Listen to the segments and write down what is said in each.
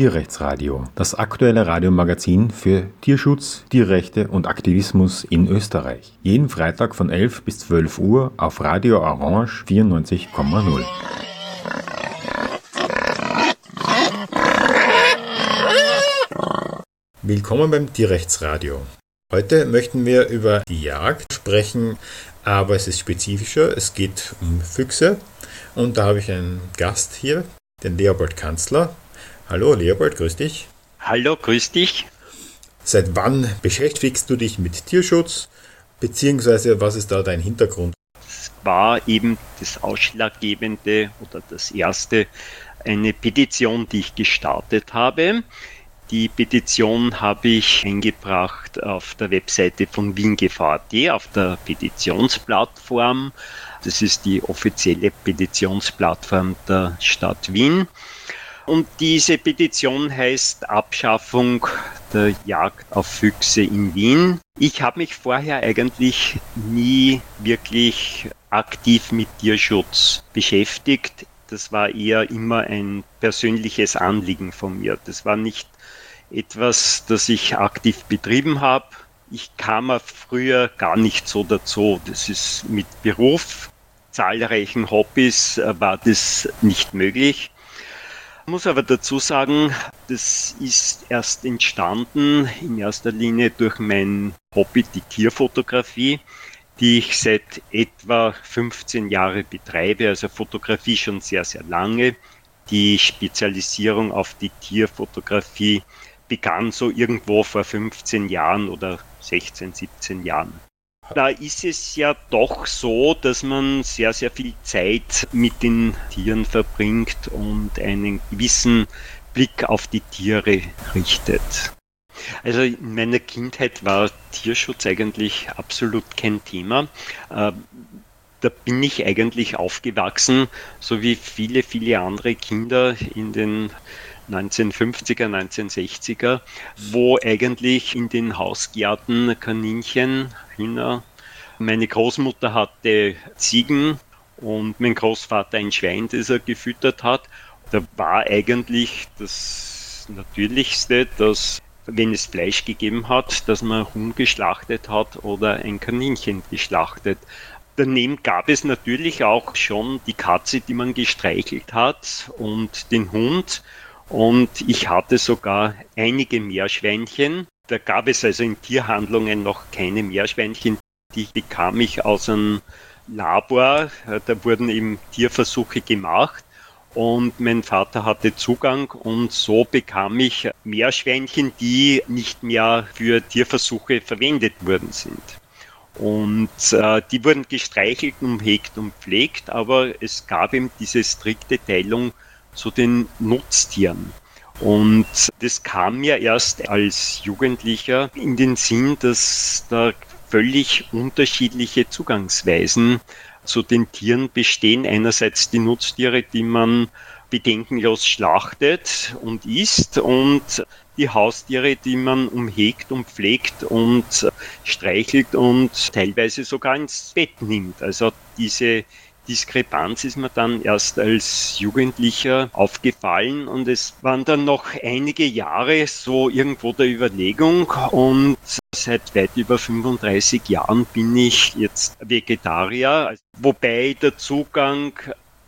Tierrechtsradio, das aktuelle Radiomagazin für Tierschutz, Tierrechte und Aktivismus in Österreich. Jeden Freitag von 11 bis 12 Uhr auf Radio Orange 94,0. Willkommen beim Tierrechtsradio. Heute möchten wir über die Jagd sprechen, aber es ist spezifischer. Es geht um Füchse und da habe ich einen Gast hier, den Leopold Kanzler. Hallo Leopold, grüß dich. Hallo, grüß dich. Seit wann beschäftigst du dich mit Tierschutz, beziehungsweise was ist da dein Hintergrund? Es war eben das Ausschlaggebende oder das erste, eine Petition, die ich gestartet habe. Die Petition habe ich eingebracht auf der Webseite von WienGV.at, auf der Petitionsplattform. Das ist die offizielle Petitionsplattform der Stadt Wien. Und diese Petition heißt Abschaffung der Jagd auf Füchse in Wien. Ich habe mich vorher eigentlich nie wirklich aktiv mit Tierschutz beschäftigt. Das war eher immer ein persönliches Anliegen von mir. Das war nicht etwas, das ich aktiv betrieben habe. Ich kam früher gar nicht so dazu. Das ist mit Beruf, zahlreichen Hobbys äh, war das nicht möglich. Ich muss aber dazu sagen, das ist erst entstanden in erster Linie durch mein Hobby, die Tierfotografie, die ich seit etwa 15 Jahren betreibe, also Fotografie schon sehr, sehr lange. Die Spezialisierung auf die Tierfotografie begann so irgendwo vor 15 Jahren oder 16, 17 Jahren. Da ist es ja doch so, dass man sehr, sehr viel Zeit mit den Tieren verbringt und einen gewissen Blick auf die Tiere richtet. Also in meiner Kindheit war Tierschutz eigentlich absolut kein Thema. Ähm, da bin ich eigentlich aufgewachsen, so wie viele, viele andere Kinder in den 1950er, 1960er, wo eigentlich in den Hausgärten Kaninchen, Hühner, meine Großmutter hatte Ziegen und mein Großvater ein Schwein, das er gefüttert hat. Da war eigentlich das Natürlichste, dass wenn es Fleisch gegeben hat, dass man Huhn geschlachtet hat oder ein Kaninchen geschlachtet. Daneben gab es natürlich auch schon die Katze, die man gestreichelt hat und den Hund. Und ich hatte sogar einige Meerschweinchen. Da gab es also in Tierhandlungen noch keine Meerschweinchen. Die bekam ich aus einem Labor. Da wurden eben Tierversuche gemacht. Und mein Vater hatte Zugang und so bekam ich Meerschweinchen, die nicht mehr für Tierversuche verwendet worden sind. Und äh, die wurden gestreichelt, umhegt und pflegt, aber es gab eben diese strikte Teilung zu den Nutztieren. Und das kam mir erst als Jugendlicher in den Sinn, dass da völlig unterschiedliche Zugangsweisen zu den Tieren bestehen. Einerseits die Nutztiere, die man bedenkenlos schlachtet und isst und die Haustiere, die man umhegt und pflegt und streichelt und teilweise sogar ins Bett nimmt. Also diese Diskrepanz ist mir dann erst als Jugendlicher aufgefallen und es waren dann noch einige Jahre so irgendwo der Überlegung und seit weit über 35 Jahren bin ich jetzt Vegetarier, wobei der Zugang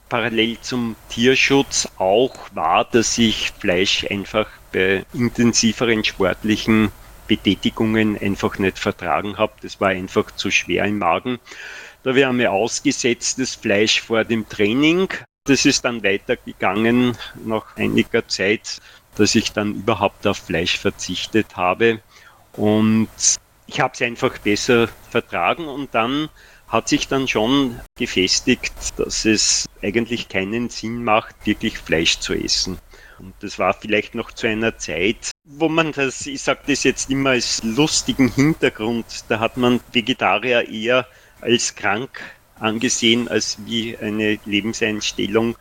parallel zum Tierschutz auch war, dass ich Fleisch einfach bei intensiveren sportlichen Betätigungen einfach nicht vertragen habe. Das war einfach zu schwer im Magen. Da wir haben ausgesetztes Fleisch vor dem Training. Das ist dann weitergegangen nach einiger Zeit, dass ich dann überhaupt auf Fleisch verzichtet habe. Und ich habe es einfach besser vertragen und dann hat sich dann schon gefestigt, dass es eigentlich keinen Sinn macht, wirklich Fleisch zu essen. Und das war vielleicht noch zu einer Zeit, wo man das, ich sage das jetzt immer als lustigen Hintergrund, da hat man Vegetarier eher als krank angesehen, als wie eine Lebenseinstellung,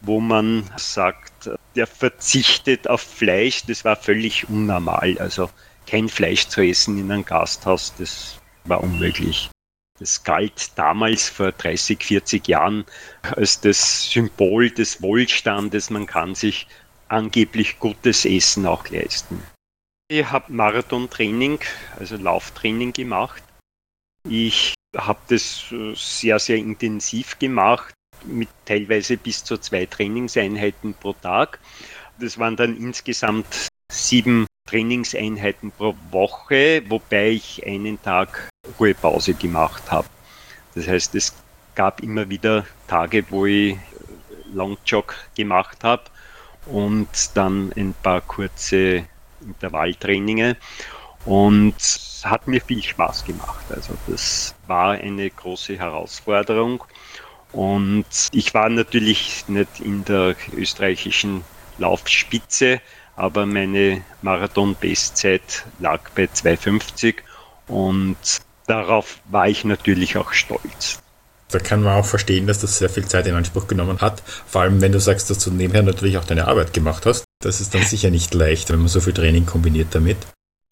wo man sagt, der verzichtet auf Fleisch, das war völlig unnormal. Also kein Fleisch zu essen in einem Gasthaus, das war unmöglich. Das galt damals vor 30, 40 Jahren als das Symbol des Wohlstandes. Man kann sich angeblich gutes Essen auch leisten. Ich habe Marathontraining, also Lauftraining gemacht. Ich habe das äh, sehr, sehr intensiv gemacht, mit teilweise bis zu zwei Trainingseinheiten pro Tag. Das waren dann insgesamt sieben Trainingseinheiten pro Woche, wobei ich einen Tag Ruhepause gemacht habe. Das heißt, es gab immer wieder Tage, wo ich Longjog gemacht habe und dann ein paar kurze Intervalltraininge und hat mir viel Spaß gemacht. Also das war eine große Herausforderung und ich war natürlich nicht in der österreichischen Laufspitze, aber meine Marathon-Bestzeit lag bei 2,50 und darauf war ich natürlich auch stolz. Da kann man auch verstehen, dass das sehr viel Zeit in Anspruch genommen hat. Vor allem, wenn du sagst, dass du nebenher natürlich auch deine Arbeit gemacht hast. Das ist dann sicher nicht leicht, wenn man so viel Training kombiniert damit.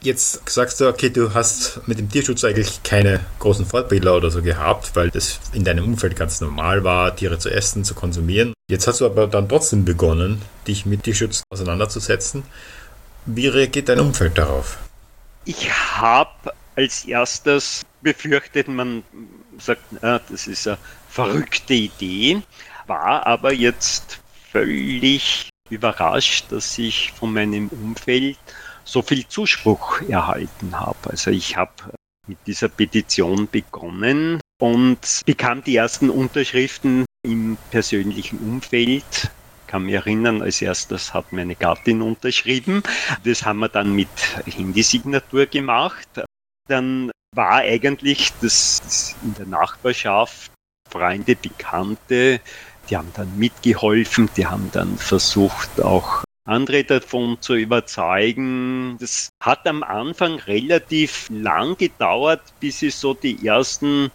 Jetzt sagst du, okay, du hast mit dem Tierschutz eigentlich keine großen Fortbilder oder so gehabt, weil das in deinem Umfeld ganz normal war, Tiere zu essen, zu konsumieren. Jetzt hast du aber dann trotzdem begonnen, dich mit Tierschutz auseinanderzusetzen. Wie reagiert dein Umfeld darauf? Ich habe als erstes befürchtet, man sagt, na, das ist eine verrückte Idee, war aber jetzt völlig überrascht, dass ich von meinem Umfeld so viel Zuspruch erhalten habe. Also ich habe mit dieser Petition begonnen und bekam die ersten Unterschriften im persönlichen Umfeld. Ich kann mich erinnern, als erstes hat meine Gattin unterschrieben. Das haben wir dann mit Handysignatur gemacht. Dann war eigentlich das in der Nachbarschaft Freunde, Bekannte, die haben dann mitgeholfen, die haben dann versucht auch andere davon zu überzeugen. Das hat am Anfang relativ lang gedauert, bis ich so die ersten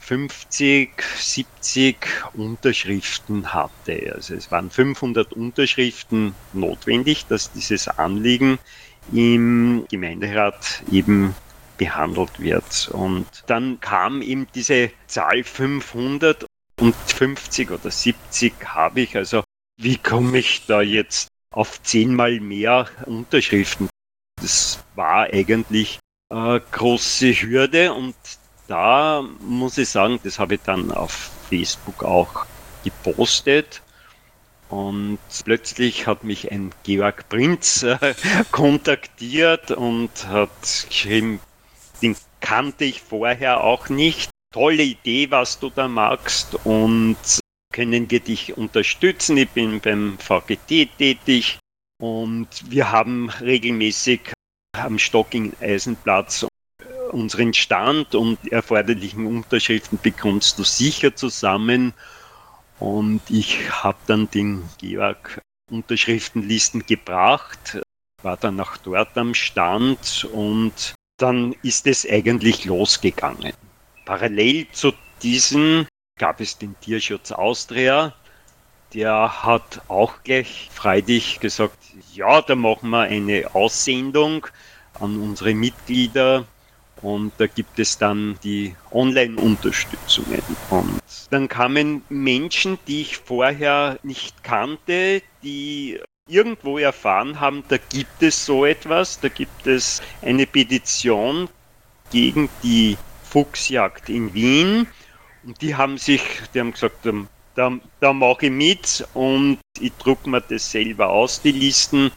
50, 70 Unterschriften hatte. Also es waren 500 Unterschriften notwendig, dass dieses Anliegen im Gemeinderat eben behandelt wird. Und dann kam eben diese Zahl 500 und 50 oder 70 habe ich. Also wie komme ich da jetzt auf zehnmal mehr Unterschriften? Das war eigentlich eine große Hürde und da muss ich sagen, das habe ich dann auf Facebook auch gepostet. Und plötzlich hat mich ein Georg Prinz äh, kontaktiert und hat geschrieben, den kannte ich vorher auch nicht. Tolle Idee, was du da magst und können wir dich unterstützen. Ich bin beim VGT tätig und wir haben regelmäßig am Stocking Eisenplatz unseren Stand und erforderlichen Unterschriften bekommst du sicher zusammen. Und ich habe dann den Georg Unterschriftenlisten gebracht, war dann auch dort am Stand und dann ist es eigentlich losgegangen. Parallel zu diesem gab es den Tierschutz Austria. Der hat auch gleich freudig gesagt, ja, da machen wir eine Aussendung an unsere Mitglieder und da gibt es dann die Online-Unterstützungen. Und dann kamen Menschen, die ich vorher nicht kannte, die irgendwo erfahren haben, da gibt es so etwas, da gibt es eine Petition gegen die Fuchsjagd in Wien. Und die haben sich, die haben gesagt, ähm, da, da mache ich mit und ich drucke mir das selber aus, die Listen.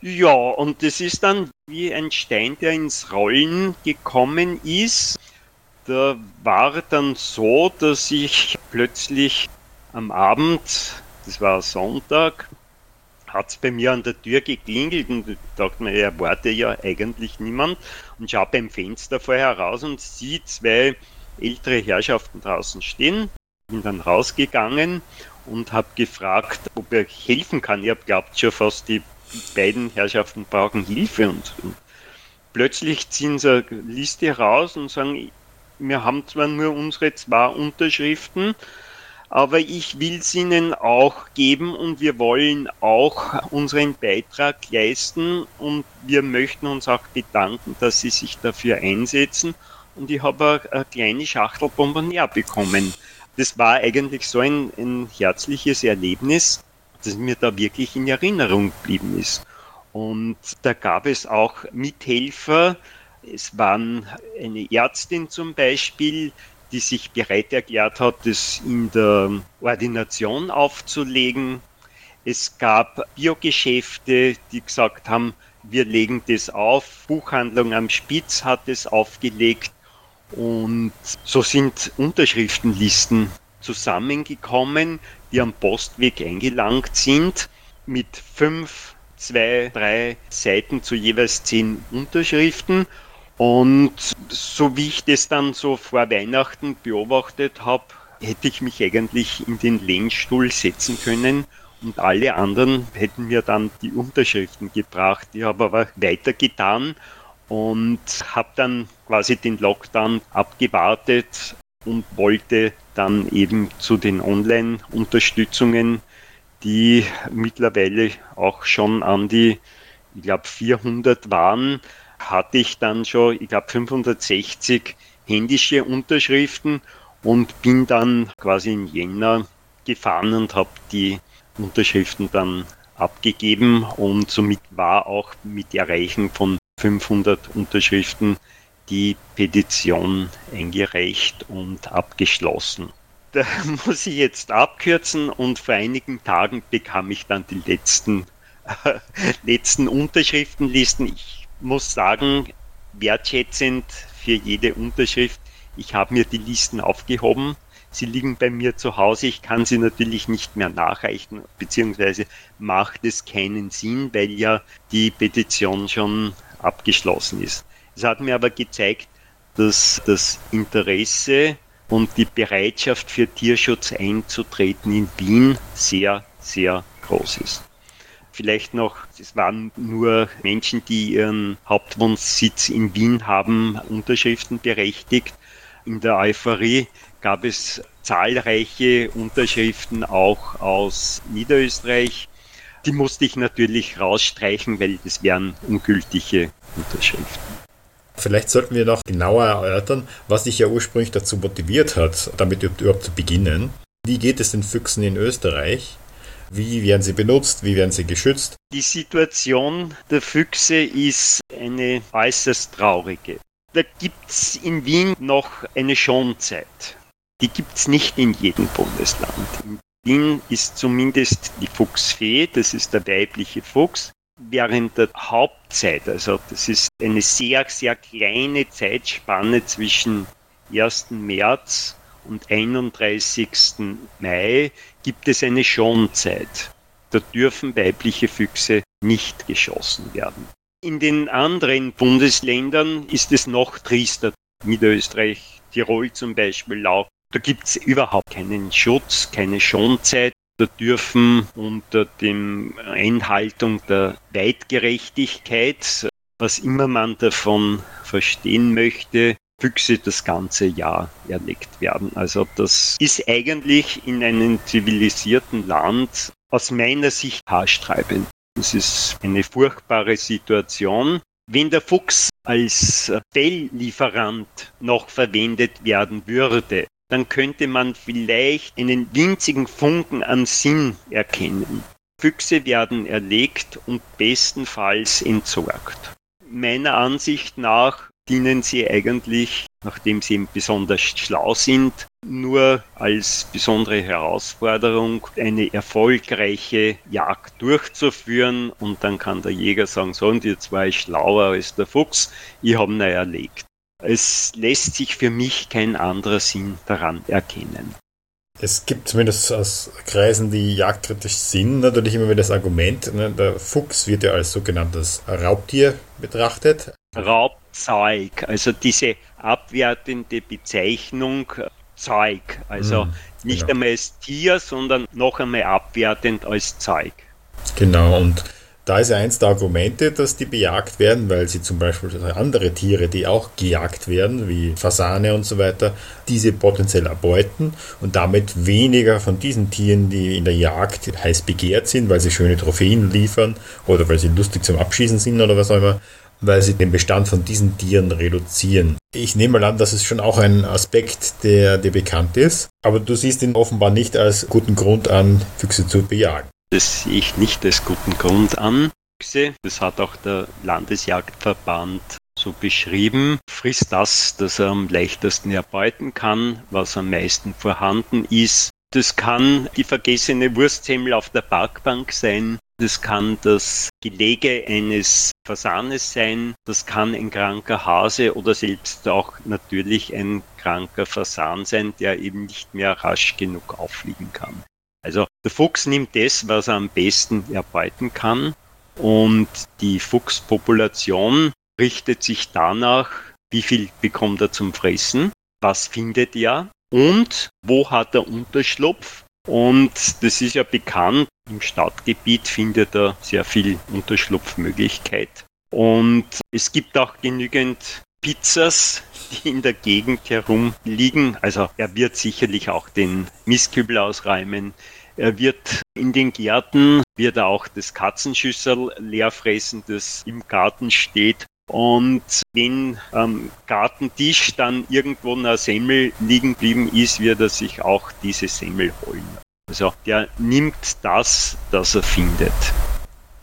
Ja, und das ist dann wie ein Stein, der ins Rollen gekommen ist. Da war dann so, dass ich plötzlich am Abend, das war Sonntag, hat es bei mir an der Tür geklingelt und ich dachte mir, er warte ja eigentlich niemand und schaue beim Fenster vorher raus und sehe zwei ältere Herrschaften draußen stehen. Bin dann rausgegangen und habe gefragt, ob er helfen kann. Habe glaubt schon fast, die beiden Herrschaften brauchen Hilfe und, und plötzlich ziehen sie eine Liste raus und sagen, wir haben zwar nur unsere zwei Unterschriften, aber ich will es Ihnen auch geben und wir wollen auch unseren Beitrag leisten und wir möchten uns auch bedanken, dass Sie sich dafür einsetzen. Und ich habe eine kleine Schachtel Bonbonnier bekommen. Das war eigentlich so ein, ein herzliches Erlebnis das mir da wirklich in Erinnerung geblieben ist. Und da gab es auch Mithelfer. Es waren eine Ärztin zum Beispiel, die sich bereit erklärt hat, das in der Ordination aufzulegen. Es gab Biogeschäfte, die gesagt haben, wir legen das auf. Buchhandlung am Spitz hat es aufgelegt. Und so sind Unterschriftenlisten zusammengekommen, die am Postweg eingelangt sind, mit fünf, zwei, drei Seiten zu jeweils zehn Unterschriften. Und so wie ich das dann so vor Weihnachten beobachtet habe, hätte ich mich eigentlich in den Lehnstuhl setzen können und alle anderen hätten mir dann die Unterschriften gebracht. Ich habe aber weitergetan und habe dann quasi den Lockdown abgewartet und wollte dann eben zu den Online-Unterstützungen, die mittlerweile auch schon an die, ich glaube, 400 waren, hatte ich dann schon, ich glaube, 560 händische Unterschriften und bin dann quasi in Jänner gefahren und habe die Unterschriften dann abgegeben und somit war auch mit Erreichen von 500 Unterschriften die Petition eingereicht und abgeschlossen. Da muss ich jetzt abkürzen und vor einigen Tagen bekam ich dann die letzten, äh, letzten Unterschriftenlisten. Ich muss sagen, wertschätzend für jede Unterschrift, ich habe mir die Listen aufgehoben. Sie liegen bei mir zu Hause. Ich kann sie natürlich nicht mehr nachreichen, beziehungsweise macht es keinen Sinn, weil ja die Petition schon abgeschlossen ist. Es hat mir aber gezeigt, dass das Interesse und die Bereitschaft für Tierschutz einzutreten in Wien sehr, sehr groß ist. Vielleicht noch, es waren nur Menschen, die ihren Hauptwohnsitz in Wien haben, Unterschriften berechtigt. In der Euphorie gab es zahlreiche Unterschriften auch aus Niederösterreich. Die musste ich natürlich rausstreichen, weil das wären ungültige Unterschriften. Vielleicht sollten wir noch genauer erörtern, was dich ja ursprünglich dazu motiviert hat, damit überhaupt zu beginnen. Wie geht es den Füchsen in Österreich? Wie werden sie benutzt? Wie werden sie geschützt? Die Situation der Füchse ist eine äußerst traurige. Da gibt es in Wien noch eine Schonzeit. Die gibt es nicht in jedem Bundesland. In Wien ist zumindest die Fuchsfee, das ist der weibliche Fuchs, während der Hauptzeit, also das ist eine sehr, sehr kleine Zeitspanne zwischen 1. März und 31. Mai, gibt es eine Schonzeit. Da dürfen weibliche Füchse nicht geschossen werden. In den anderen Bundesländern ist es noch triester. Niederösterreich, Tirol zum Beispiel auch. Da gibt es überhaupt keinen Schutz, keine Schonzeit da dürfen unter dem Einhaltung der Weitgerechtigkeit, was immer man davon verstehen möchte, Füchse das ganze Jahr erlegt werden. Also das ist eigentlich in einem zivilisierten Land aus meiner Sicht haarstreibend. Das ist eine furchtbare Situation. Wenn der Fuchs als Felllieferant noch verwendet werden würde, dann könnte man vielleicht einen winzigen Funken an Sinn erkennen. Füchse werden erlegt und bestenfalls entsorgt. Meiner Ansicht nach dienen sie eigentlich, nachdem sie besonders schlau sind, nur als besondere Herausforderung, eine erfolgreiche Jagd durchzuführen und dann kann der Jäger sagen, so und jetzt war ich schlauer als der Fuchs, ich habe ihn erlegt. Es lässt sich für mich kein anderer Sinn daran erkennen. Es gibt zumindest aus Kreisen, die jagdkritisch sind, natürlich immer wieder das Argument, ne, der Fuchs wird ja als sogenanntes Raubtier betrachtet. Raubzeug, also diese abwertende Bezeichnung Zeug, also hm, nicht genau. einmal als Tier, sondern noch einmal abwertend als Zeug. Genau, und da ist ja eins der Argumente, dass die bejagt werden, weil sie zum Beispiel andere Tiere, die auch gejagt werden, wie Fasane und so weiter, diese potenziell erbeuten und damit weniger von diesen Tieren, die in der Jagd heiß begehrt sind, weil sie schöne Trophäen liefern oder weil sie lustig zum Abschießen sind oder was auch immer, weil sie den Bestand von diesen Tieren reduzieren. Ich nehme mal an, das ist schon auch ein Aspekt, der dir bekannt ist, aber du siehst ihn offenbar nicht als guten Grund an, Füchse zu bejagen. Das sehe ich nicht als guten Grund an. Das hat auch der Landesjagdverband so beschrieben. Frisst das, das er am leichtesten erbeuten kann, was am meisten vorhanden ist. Das kann die vergessene Wurstsemmel auf der Parkbank sein. Das kann das Gelege eines Fasanes sein. Das kann ein kranker Hase oder selbst auch natürlich ein kranker Fasan sein, der eben nicht mehr rasch genug auffliegen kann. Also der Fuchs nimmt das, was er am besten erbeuten kann. Und die Fuchspopulation richtet sich danach, wie viel bekommt er zum Fressen, was findet er und wo hat er Unterschlupf und das ist ja bekannt, im Stadtgebiet findet er sehr viel Unterschlupfmöglichkeit. Und es gibt auch genügend Pizzas, die in der Gegend herumliegen. Also er wird sicherlich auch den Mistkübel ausräumen. Er wird in den Gärten, wird auch das Katzenschüssel leer fressen, das im Garten steht. Und wenn am Gartentisch dann irgendwo eine Semmel liegen geblieben ist, wird er sich auch diese Semmel holen. Also der nimmt das, das er findet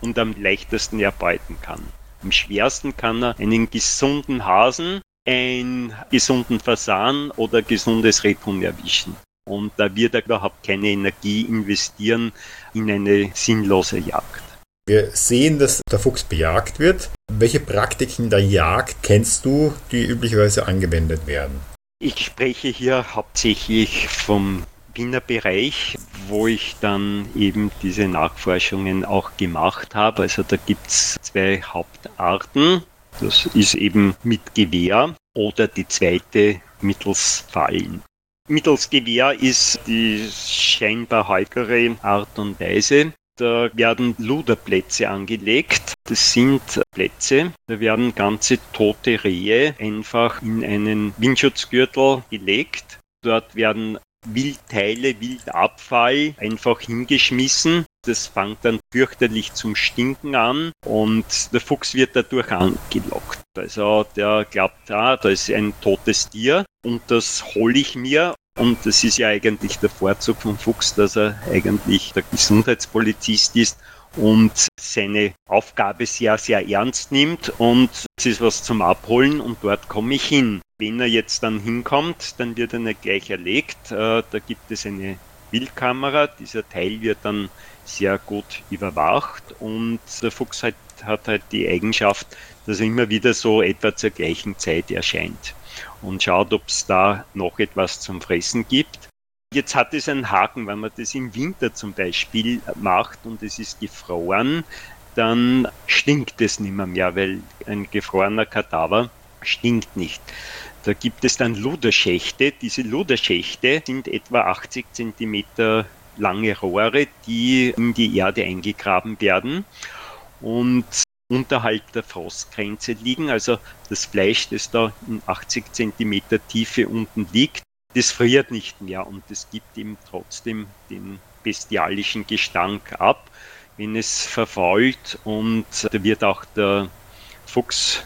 und am leichtesten erbeuten kann. Am schwersten kann er einen gesunden Hasen, einen gesunden Fasan oder gesundes Rebhuhn erwischen. Und da wird er überhaupt keine Energie investieren in eine sinnlose Jagd. Wir sehen, dass der Fuchs bejagt wird. Welche Praktiken der Jagd kennst du, die üblicherweise angewendet werden? Ich spreche hier hauptsächlich vom Wiener Bereich, wo ich dann eben diese Nachforschungen auch gemacht habe. Also da gibt es zwei Hauptarten. Das ist eben mit Gewehr oder die zweite mittels Fallen. Mittels Gewehr ist die scheinbar häufigere Art und Weise. Da werden Luderplätze angelegt. Das sind Plätze, da werden ganze tote Rehe einfach in einen Windschutzgürtel gelegt. Dort werden Wildteile, Wildabfall einfach hingeschmissen. Das fängt dann fürchterlich zum Stinken an und der Fuchs wird dadurch angelockt. Also der glaubt, ah, da ist ein totes Tier und das hole ich mir und das ist ja eigentlich der Vorzug vom Fuchs, dass er eigentlich der Gesundheitspolizist ist und seine Aufgabe sehr, sehr ernst nimmt und es ist was zum Abholen und dort komme ich hin. Wenn er jetzt dann hinkommt, dann wird er nicht gleich erlegt. Äh, da gibt es eine Bildkamera. Dieser Teil wird dann sehr gut überwacht und der Fuchs hat, hat halt die Eigenschaft, dass er immer wieder so etwa zur gleichen Zeit erscheint und schaut, ob es da noch etwas zum Fressen gibt. Jetzt hat es einen Haken, wenn man das im Winter zum Beispiel macht und es ist gefroren, dann stinkt es nicht mehr, mehr weil ein gefrorener Kadaver stinkt nicht. Da gibt es dann Luderschächte. Diese Luderschächte sind etwa 80 cm lange Rohre, die in die Erde eingegraben werden. Und unterhalb der Frostgrenze liegen. Also das Fleisch, das da in 80 cm Tiefe unten liegt, das friert nicht mehr und es gibt ihm trotzdem den bestialischen Gestank ab, wenn es verfault und da wird auch der Fuchs,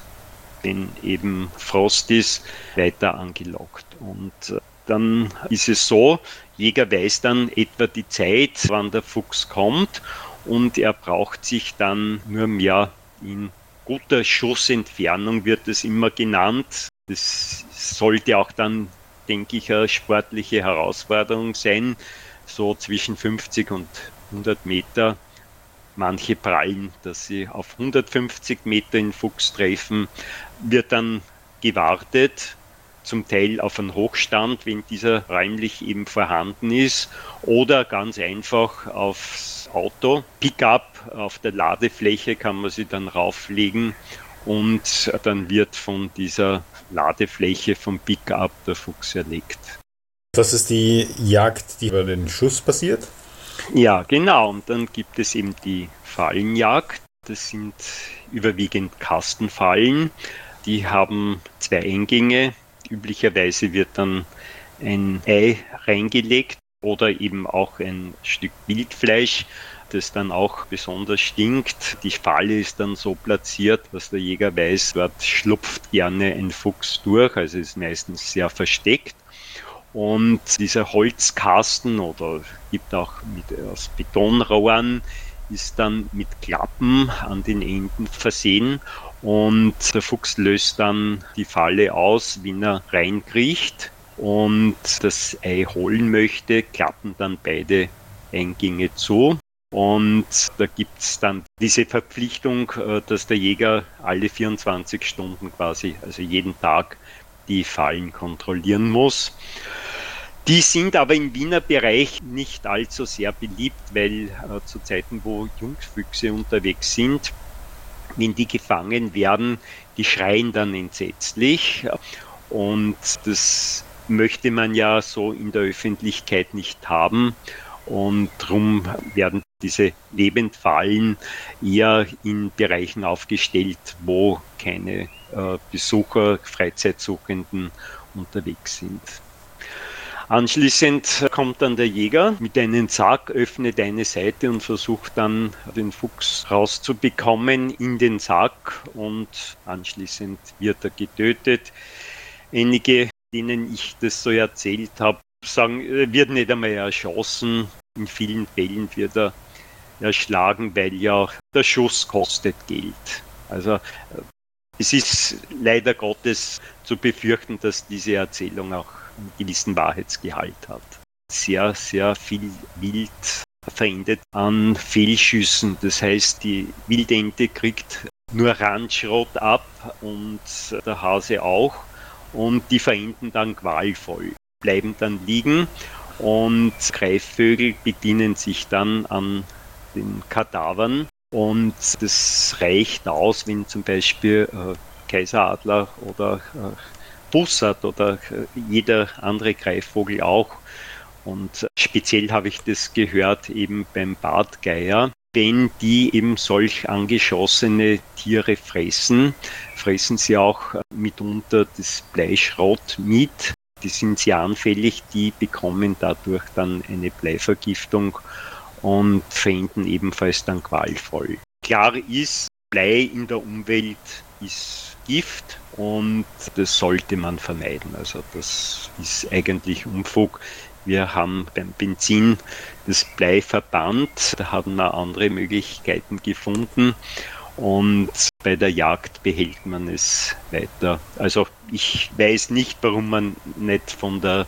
wenn eben Frost ist, weiter angelockt. Und dann ist es so, Jäger weiß dann etwa die Zeit, wann der Fuchs kommt und er braucht sich dann nur mehr in guter Schussentfernung wird es immer genannt. Das sollte auch dann, denke ich, eine sportliche Herausforderung sein, so zwischen 50 und 100 Meter. Manche prallen, dass sie auf 150 Meter in Fuchs treffen, wird dann gewartet, zum Teil auf einen Hochstand, wenn dieser räumlich eben vorhanden ist, oder ganz einfach aufs Auto. Pickup auf der Ladefläche kann man sie dann rauflegen und dann wird von dieser Ladefläche vom Pickup der Fuchs erlegt. Das ist die Jagd, die über den Schuss passiert? Ja, genau. Und dann gibt es eben die Fallenjagd. Das sind überwiegend Kastenfallen. Die haben zwei Eingänge. Üblicherweise wird dann ein Ei reingelegt oder eben auch ein Stück Wildfleisch, das dann auch besonders stinkt. Die Falle ist dann so platziert, dass der Jäger weiß, dort schlupft gerne ein Fuchs durch, also ist meistens sehr versteckt. Und dieser Holzkasten oder gibt auch mit, aus Betonrohren ist dann mit Klappen an den Enden versehen und der Fuchs löst dann die Falle aus, wenn er reinkriecht und das Ei holen möchte, klappen dann beide Eingänge zu. Und da gibt es dann diese Verpflichtung, äh, dass der Jäger alle 24 Stunden quasi, also jeden Tag, die Fallen kontrollieren muss. Die sind aber im Wiener Bereich nicht allzu sehr beliebt, weil äh, zu Zeiten, wo Jungfüchse unterwegs sind, wenn die gefangen werden, die schreien dann entsetzlich. Und das möchte man ja so in der Öffentlichkeit nicht haben. Und darum werden diese Lebendfallen eher in Bereichen aufgestellt, wo keine äh, Besucher, Freizeitsuchenden unterwegs sind. Anschließend kommt dann der Jäger mit einem Sack, öffnet eine Seite und versucht dann den Fuchs rauszubekommen in den Sack und anschließend wird er getötet. Einige, denen ich das so erzählt habe, sagen, er wird nicht einmal erschossen. In vielen Fällen wird er erschlagen, weil ja der Schuss kostet Geld. Also es ist leider Gottes zu befürchten, dass diese Erzählung auch einen gewissen Wahrheitsgehalt hat. Sehr, sehr viel Wild verendet an Fehlschüssen. Das heißt, die Wildente kriegt nur Randschrott ab und der Hase auch. Und die verenden dann qualvoll, bleiben dann liegen und Greifvögel bedienen sich dann an den Kadavern. Und das reicht aus, wenn zum Beispiel äh, Kaiseradler oder äh, Bussard oder äh, jeder andere Greifvogel auch. Und speziell habe ich das gehört eben beim Bartgeier. Wenn die eben solch angeschossene Tiere fressen, fressen sie auch mitunter das Bleischrott mit. Die sind sehr anfällig, die bekommen dadurch dann eine Bleivergiftung und verenden ebenfalls dann qualvoll. Klar ist, Blei in der Umwelt ist Gift und das sollte man vermeiden. Also das ist eigentlich Unfug. Wir haben beim Benzin das Blei verbannt, da haben wir andere Möglichkeiten gefunden und bei der Jagd behält man es weiter. Also ich weiß nicht, warum man nicht von der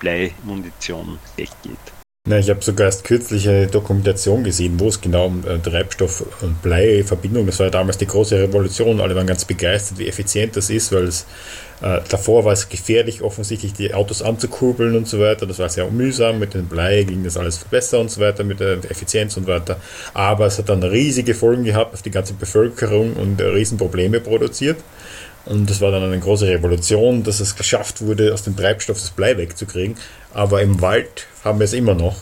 Bleimunition weggeht. Na, ich habe sogar erst kürzlich eine Dokumentation gesehen, wo es genau um äh, Treibstoff und Blei-Verbindung, das war ja damals die große Revolution, alle waren ganz begeistert, wie effizient das ist, weil es äh, davor war es gefährlich, offensichtlich die Autos anzukurbeln und so weiter, das war sehr mühsam, mit dem Blei ging das alles besser und so weiter, mit der Effizienz und so weiter, aber es hat dann riesige Folgen gehabt auf die ganze Bevölkerung und äh, Riesenprobleme produziert. Und das war dann eine große Revolution, dass es geschafft wurde, aus dem Treibstoff das Blei wegzukriegen. Aber im Wald haben wir es immer noch.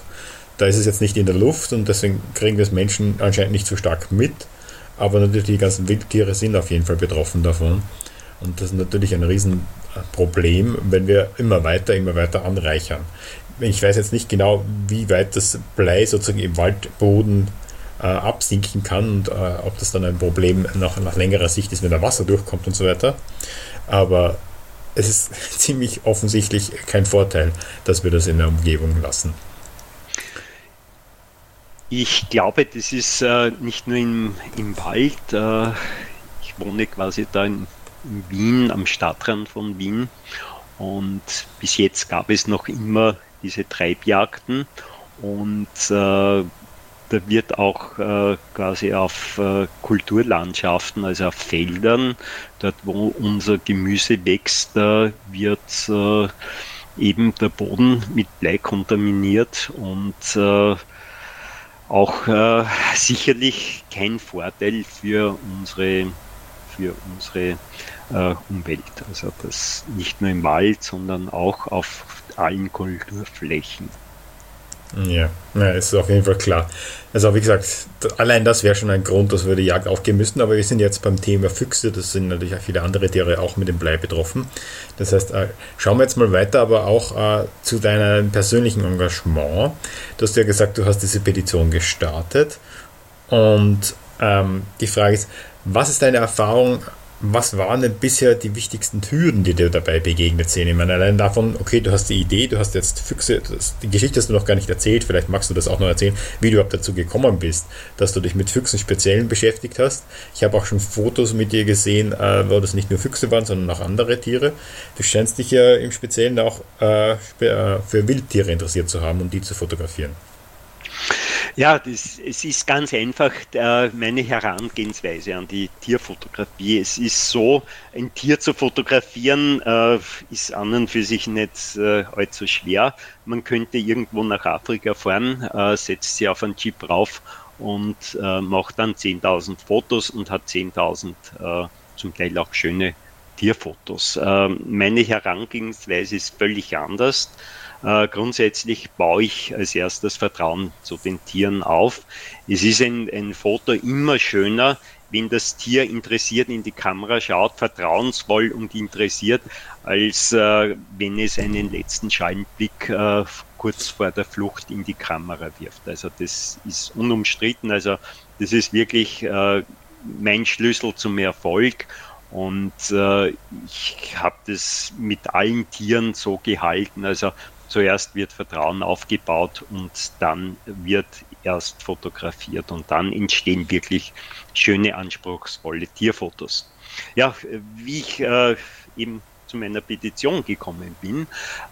Da ist es jetzt nicht in der Luft und deswegen kriegen es Menschen anscheinend nicht so stark mit. Aber natürlich die ganzen Wildtiere sind auf jeden Fall betroffen davon. Und das ist natürlich ein Riesenproblem, wenn wir immer weiter, immer weiter anreichern. Ich weiß jetzt nicht genau, wie weit das Blei sozusagen im Waldboden äh, absinken kann und äh, ob das dann ein Problem nach, nach längerer Sicht ist, wenn da Wasser durchkommt und so weiter. Aber es ist ziemlich offensichtlich kein Vorteil, dass wir das in der Umgebung lassen. Ich glaube, das ist äh, nicht nur im, im Wald. Äh, ich wohne quasi da in, in, Wien, am Stadtrand von Wien. Und bis jetzt gab es noch immer diese Treibjagden. Und äh, da wird auch äh, quasi auf äh, Kulturlandschaften, also auf Feldern, dort wo unser Gemüse wächst, da wird äh, eben der Boden mit Blei kontaminiert und äh, auch äh, sicherlich kein Vorteil für unsere, für unsere äh, Umwelt. Also das nicht nur im Wald, sondern auch auf allen Kulturflächen. Ja, ja, ist auf jeden Fall klar. Also wie gesagt, allein das wäre schon ein Grund, dass wir die Jagd aufgeben müssten, aber wir sind jetzt beim Thema Füchse, das sind natürlich auch viele andere Tiere auch mit dem Blei betroffen. Das heißt, äh, schauen wir jetzt mal weiter, aber auch äh, zu deinem persönlichen Engagement. Du hast ja gesagt, du hast diese Petition gestartet und ähm, die Frage ist, was ist deine Erfahrung was waren denn bisher die wichtigsten Hürden, die dir dabei begegnet sind? Ich meine, allein davon, okay, du hast die Idee, du hast jetzt Füchse, das, die Geschichte hast du noch gar nicht erzählt, vielleicht magst du das auch noch erzählen, wie du überhaupt dazu gekommen bist, dass du dich mit Füchsen speziell beschäftigt hast. Ich habe auch schon Fotos mit dir gesehen, äh, wo das nicht nur Füchse waren, sondern auch andere Tiere. Du scheinst dich ja im Speziellen auch äh, äh für Wildtiere interessiert zu haben und die zu fotografieren. Ja, das, es ist ganz einfach äh, meine Herangehensweise an die Tierfotografie. Es ist so, ein Tier zu fotografieren äh, ist an und für sich nicht äh, allzu schwer. Man könnte irgendwo nach Afrika fahren, setzt sie auf einen Jeep rauf und macht dann 10.000 Fotos und hat 10.000 äh, zum Teil auch schöne Tierfotos. Ähm, meine Herangehensweise ist völlig anders. Äh, grundsätzlich baue ich als erstes Vertrauen zu den Tieren auf. Es ist ein, ein Foto immer schöner, wenn das Tier interessiert in die Kamera schaut, vertrauensvoll und interessiert, als äh, wenn es einen letzten Schallenblick äh, kurz vor der Flucht in die Kamera wirft. Also das ist unumstritten. Also das ist wirklich äh, mein Schlüssel zum Erfolg. Und äh, ich habe das mit allen Tieren so gehalten. Also zuerst wird Vertrauen aufgebaut und dann wird erst fotografiert und dann entstehen wirklich schöne, anspruchsvolle Tierfotos. Ja, wie ich äh, eben zu meiner Petition gekommen bin,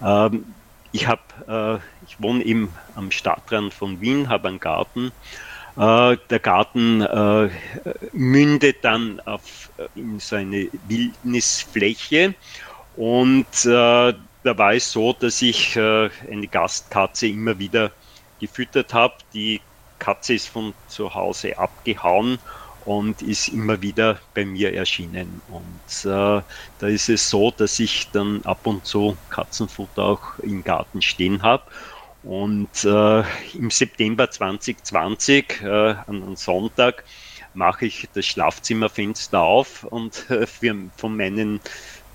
ähm, ich habe, äh, ich wohne eben am Stadtrand von Wien, habe einen Garten. Äh, der Garten äh, mündet dann auf, äh, in so eine Wildnisfläche und äh, da war es so, dass ich äh, eine Gastkatze immer wieder gefüttert habe. Die Katze ist von zu Hause abgehauen und ist immer wieder bei mir erschienen. Und äh, da ist es so, dass ich dann ab und zu Katzenfutter auch im Garten stehen habe. Und äh, im September 2020, äh, an einem Sonntag, mache ich das Schlafzimmerfenster auf und äh, für, von meinen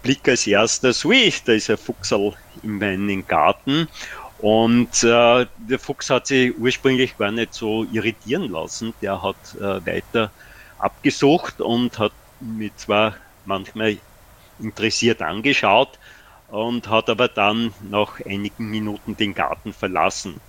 Blick als erstes, ui, da ist ein Fuchsal in meinem Garten. Und äh, der Fuchs hat sich ursprünglich gar nicht so irritieren lassen. Der hat äh, weiter abgesucht und hat mich zwar manchmal interessiert angeschaut und hat aber dann nach einigen Minuten den Garten verlassen.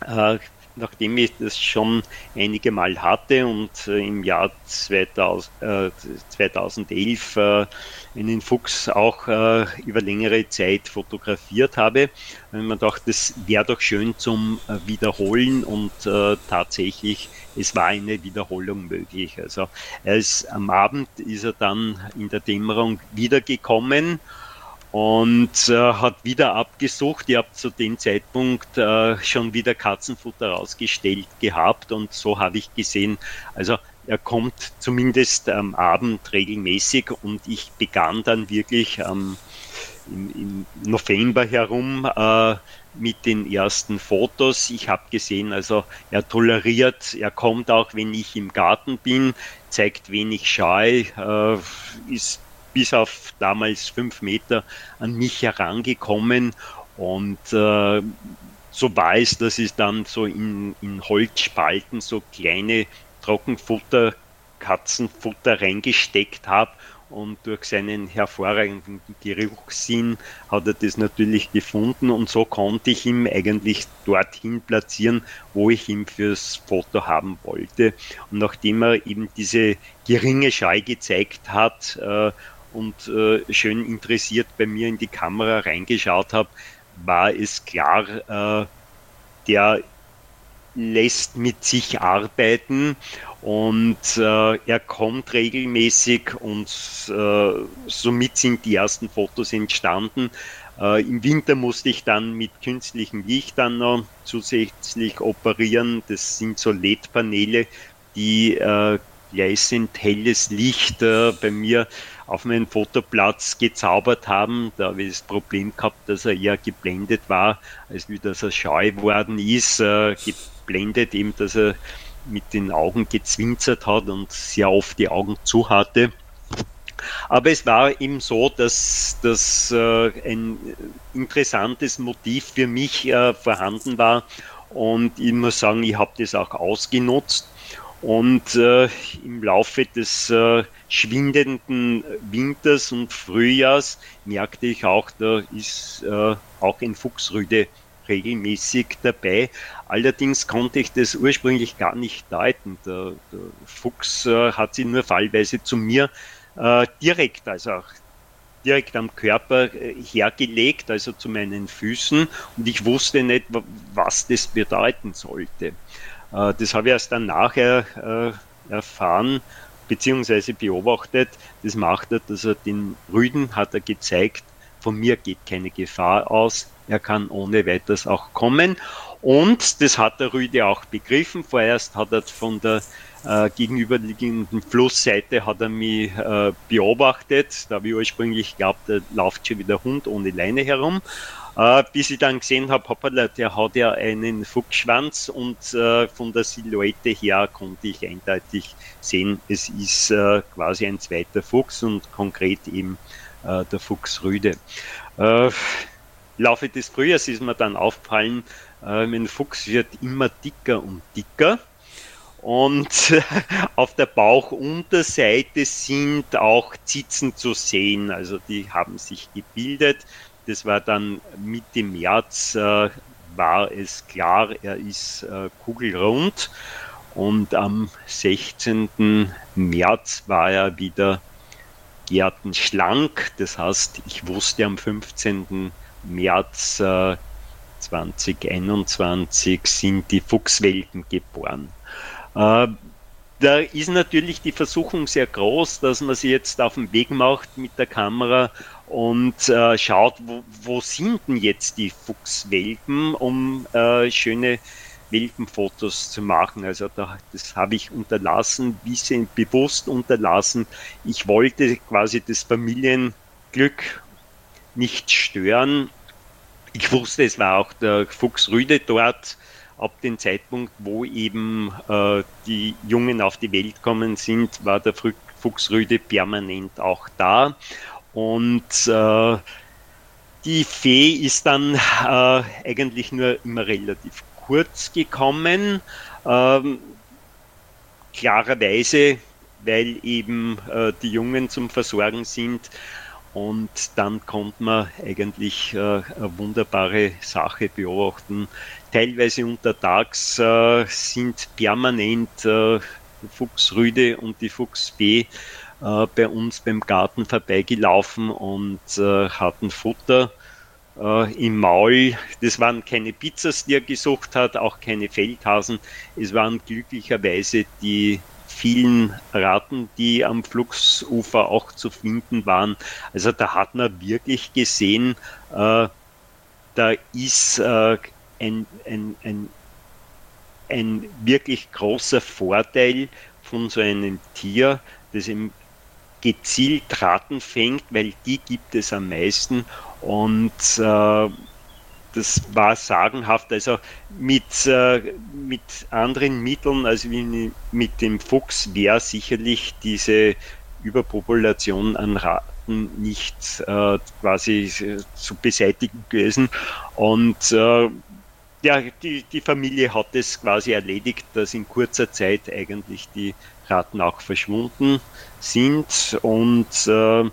Äh, nachdem ich das schon einige Mal hatte und äh, im Jahr 2000, äh, 2011 äh, einen Fuchs auch äh, über längere Zeit fotografiert habe, wenn man dachte, das wäre doch schön zum äh, Wiederholen und äh, tatsächlich, es war eine Wiederholung möglich. Also ist, am Abend ist er dann in der Dämmerung wiedergekommen und äh, hat wieder abgesucht. Ich habe zu dem Zeitpunkt äh, schon wieder Katzenfutter rausgestellt gehabt und so habe ich gesehen, also er kommt zumindest am Abend regelmäßig und ich begann dann wirklich ähm, im, im, November herum äh, mit den ersten Fotos. Ich habe gesehen, also er toleriert, er kommt auch, wenn ich im Garten bin, zeigt wenig Scheu, äh, ist bis auf damals fünf Meter an mich herangekommen. Und äh, so war es, dass ich dann so in, in Holzspalten so kleine Trockenfutter, Katzenfutter reingesteckt habe und durch seinen hervorragenden Geruchssinn hat er das natürlich gefunden. Und so konnte ich ihn eigentlich dorthin platzieren, wo ich ihn fürs Foto haben wollte. Und nachdem er eben diese geringe Scheu gezeigt hat äh, und äh, schön interessiert bei mir in die Kamera reingeschaut habe, war es klar, äh, der lässt mit sich arbeiten und äh, er kommt regelmäßig und äh, somit sind die ersten Fotos entstanden. Äh, Im Winter musste ich dann mit künstlichem Licht dann noch zusätzlich operieren. Das sind so LED-Paneele, die äh, gleißend helles Licht äh, bei mir auf meinen Fotoplatz gezaubert haben. Da habe ich das Problem gehabt, dass er eher geblendet war, als wie dass er scheu worden ist. Äh, geblendet eben, dass er mit den Augen gezwinzert hat und sehr oft die Augen zu hatte. Aber es war eben so, dass, dass äh, ein interessantes Motiv für mich äh, vorhanden war und ich muss sagen, ich habe das auch ausgenutzt Und äh, im Laufe des äh, schwindenden Winters und Frühjahrs merkte ich auch, da ist äh, auch ein Fuchsrüde regelmäßig dabei. Allerdings konnte ich das ursprünglich gar nicht deuten. Der, der Fuchs äh, hat sich nur fallweise zu mir äh, direkt, also auch direkt am Körper äh, hergelegt, also zu meinen Füßen, und ich wusste nicht, was das bedeuten sollte. Äh, das habe ich erst dann nachher äh, erfahren, beziehungsweise beobachtet. Das macht er, dass er den Rüden hat er gezeigt, von mir geht keine Gefahr aus, er kann ohne weiteres auch kommen. Und das hat der Rüde auch begriffen. Vorerst hat er von der äh, gegenüberliegenden Flussseite hat er mich äh, beobachtet. Da habe ich ursprünglich geglaubt, da läuft schon wieder Hund ohne Leine herum. Äh, bis ich dann gesehen habe, hoppala, der hat ja einen Fuchsschwanz und äh, von der Silhouette her konnte ich eindeutig sehen, es ist äh, quasi ein zweiter Fuchs und konkret eben äh, der Fuchsrüde. Äh, Laufe des Frühjahrs ist mir dann aufgefallen, äh, mein Fuchs wird immer dicker und dicker. Und auf der Bauchunterseite sind auch Zitzen zu sehen. Also die haben sich gebildet. Das war dann Mitte März, äh, war es klar, er ist äh, kugelrund. Und am 16. März war er wieder gärtenschlank. Das heißt, ich wusste am 15. März äh, 2021 sind die Fuchswelpen geboren. Äh, da ist natürlich die Versuchung sehr groß, dass man sie jetzt auf den Weg macht mit der Kamera und äh, schaut, wo, wo, sind denn jetzt die Fuchswelpen, um äh, schöne Welpenfotos zu machen. Also da, das habe ich unterlassen, bisschen bewusst unterlassen. Ich wollte quasi das Familienglück nicht stören. Ich wusste, es war auch der Fuchs Rüde dort ab dem Zeitpunkt, wo eben äh, die Jungen auf die Welt kommen sind, war der Fuchsrüde permanent auch da. Und äh, die Fee ist dann äh, eigentlich nur immer relativ kurz gekommen. Ähm, klarerweise, weil eben äh, die Jungen zum Versorgen sind. Und dann konnte man eigentlich äh, eine wunderbare Sache beobachten. Teilweise untertags äh, sind permanent äh, Fuchsrüde und die Fuchsfee äh, bei uns beim Garten vorbeigelaufen und äh, hatten Futter äh, im Maul. Das waren keine Pizzas, die er gesucht hat, auch keine Feldhasen. Es waren glücklicherweise die vielen Ratten, die am Fluxufer auch zu finden waren. Also da hat man wirklich gesehen, äh, da ist äh, ein, ein, ein, ein wirklich großer Vorteil von so einem Tier, das im gezielt Ratten fängt, weil die gibt es am meisten und äh, das war sagenhaft. Also mit, äh, mit anderen Mitteln, also wie mit dem Fuchs, wäre sicherlich diese Überpopulation an Ratten nicht äh, quasi zu beseitigen gewesen. Und äh, ja, die, die Familie hat es quasi erledigt, dass in kurzer Zeit eigentlich die Ratten auch verschwunden sind. Und äh,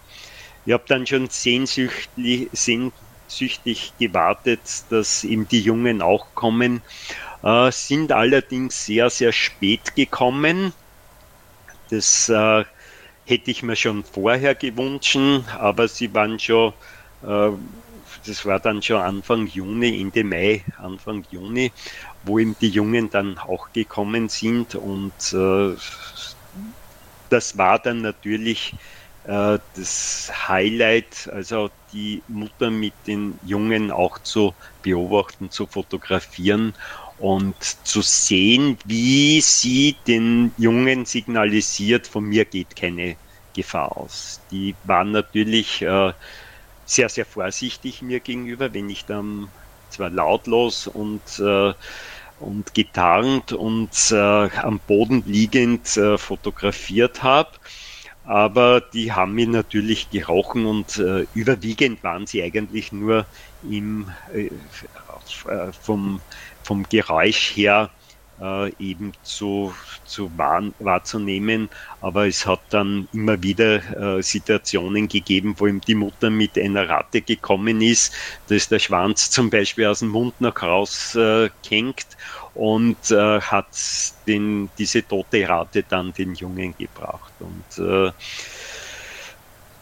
ich habe dann schon sehnsüchtig, sehnsüchtig gewartet, dass eben die Jungen auch kommen. Äh, sind allerdings sehr, sehr spät gekommen. Das äh, hätte ich mir schon vorher gewünscht, aber sie waren schon äh, das war dann schon Anfang Juni, Ende Mai, Anfang Juni, wo eben die Jungen dann auch gekommen sind und äh, das war dann natürlich äh, das Highlight, also die Mutter mit den Jungen auch zu beobachten, zu fotografieren und zu sehen, wie sie den Jungen signalisiert, von mir geht keine Gefahr aus. Die waren natürlich äh, sehr, sehr vorsichtig mir gegenüber, wenn ich dann zwar lautlos und, äh, und getarnt und äh, am Boden liegend äh, fotografiert habe. Aber die haben mir natürlich gerochen und äh, überwiegend waren sie eigentlich nur im, äh, äh, vom, vom Geräusch her äh, eben zu, zu wahr, wahrzunehmen. Aber es hat dann immer wieder äh, Situationen gegeben, wo ihm die Mutter mit einer Ratte gekommen ist, da ist der Schwanz zum Beispiel aus dem Mund nach raus äh, und äh, hat den, diese tote Ratte dann den Jungen gebracht. Und äh,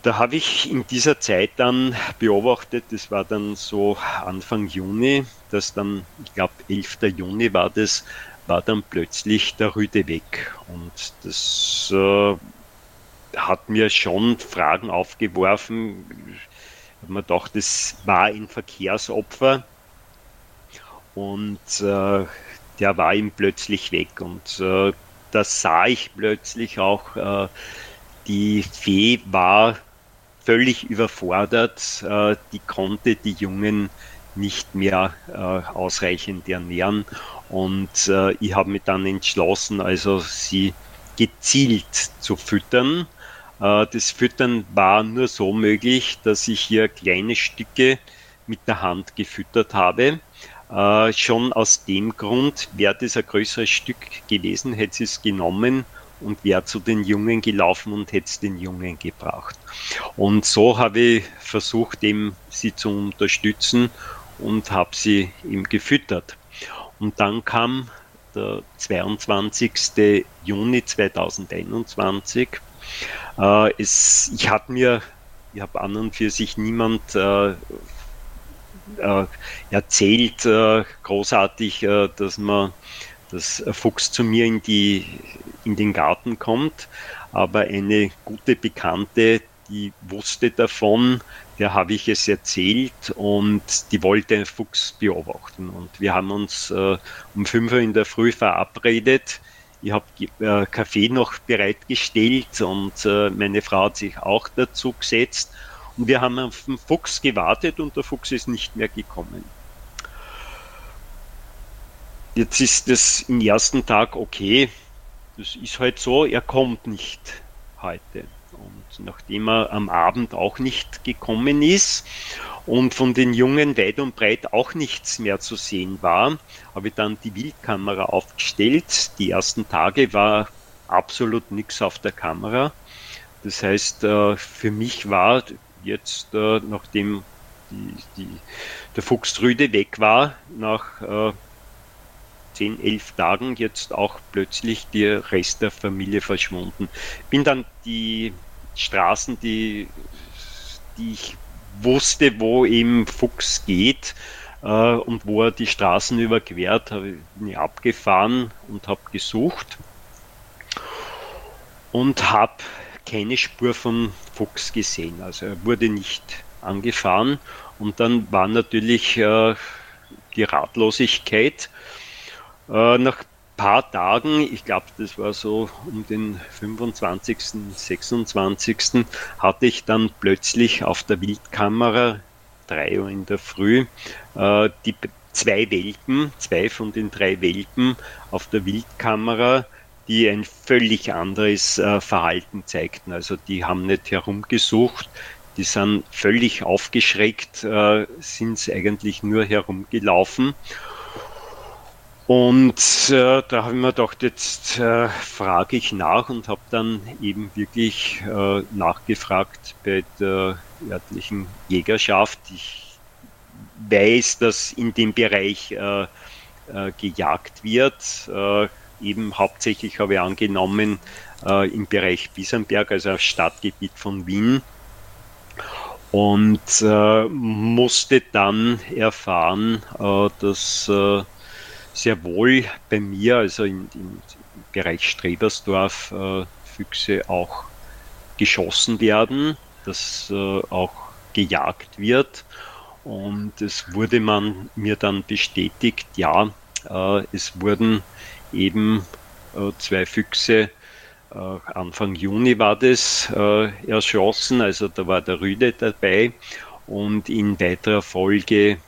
da habe ich in dieser Zeit dann beobachtet, das war dann so Anfang Juni, dass dann, ich glaube 11. Juni war das, war dann plötzlich der Rüde weg. Und das äh, hat mir schon Fragen aufgeworfen. Mir gedacht, das war ein Verkehrsopfer und äh, der war ihm plötzlich weg. Und äh, da sah ich plötzlich auch, äh, die Fee war völlig überfordert, äh, die konnte die Jungen nicht mehr äh, ausreichend ernähren. Und äh, ich habe mich dann entschlossen, also sie gezielt zu füttern. Äh, das Füttern war nur so möglich, dass ich hier kleine Stücke mit der Hand gefüttert habe. Äh, schon aus dem Grund, wäre das ein größeres Stück gewesen, hätte sie es genommen und wäre zu den Jungen gelaufen und hätte es den Jungen gebracht. Und so habe ich versucht, eben sie zu unterstützen und habe sie ihm gefüttert. Und dann kam der 22. Juni 2021. Äh, es, ich hatte mir, ich habe an und für sich niemand äh, äh, erzählt, äh, großartig, äh, dass man dass Fuchs zu mir in, die, in den Garten kommt, aber eine gute Bekannte, die wusste davon, der habe ich es erzählt und die wollte einen Fuchs beobachten. Und wir haben uns äh, um 5 Uhr in der Früh verabredet. Ich habe äh, Kaffee noch bereitgestellt und äh, meine Frau hat sich auch dazu gesetzt. Und wir haben auf den Fuchs gewartet und der Fuchs ist nicht mehr gekommen. Jetzt ist es im ersten Tag okay, das ist halt so, er kommt nicht heute. Nachdem er am Abend auch nicht gekommen ist und von den Jungen weit und breit auch nichts mehr zu sehen war, habe ich dann die Wildkamera aufgestellt. Die ersten Tage war absolut nichts auf der Kamera. Das heißt, äh, für mich war jetzt, äh, nachdem die, die, der Fuchstrüde weg war, nach äh, 10, 11 Tagen jetzt auch plötzlich der Rest der Familie verschwunden. Bin dann die Straßen, die, die ich wusste, wo eben Fuchs geht äh, und wo er die Straßen überquert, habe ich abgefahren und habe gesucht und habe keine Spur von Fuchs gesehen. Also er wurde nicht angefahren und dann war natürlich äh, die Ratlosigkeit. Äh, nach paar Tagen, ich glaube, das war so um den 25., 26., hatte ich dann plötzlich auf der Wildkamera, 3 Uhr in der Früh, äh, die zwei Welpen, zwei von den drei Welpen auf der Wildkamera, die ein völlig anderes äh, Verhalten zeigten. Also die haben nicht herumgesucht, die sind völlig aufgeschreckt, äh, sind eigentlich nur herumgelaufen. Und äh, da habe ich mir gedacht, jetzt äh, frage ich nach und habe dann eben wirklich äh, nachgefragt bei der örtlichen Jägerschaft. Ich weiß, dass in dem Bereich äh, äh, gejagt wird. Äh, eben hauptsächlich habe ich angenommen im Bereich Bisenberg, also Stadtgebiet von Wien. Und musste dann erfahren, dass sehr wohl bei mir, also im, im Bereich Strebersdorf, äh, Füchse auch geschossen werden, dass äh, auch gejagt wird. Und es wurde man mir dann bestätigt, ja, äh, es wurden eben äh, zwei Füchse, äh, Anfang Juni war das, äh, erschossen, also da war der Rüde dabei und in weiterer Folge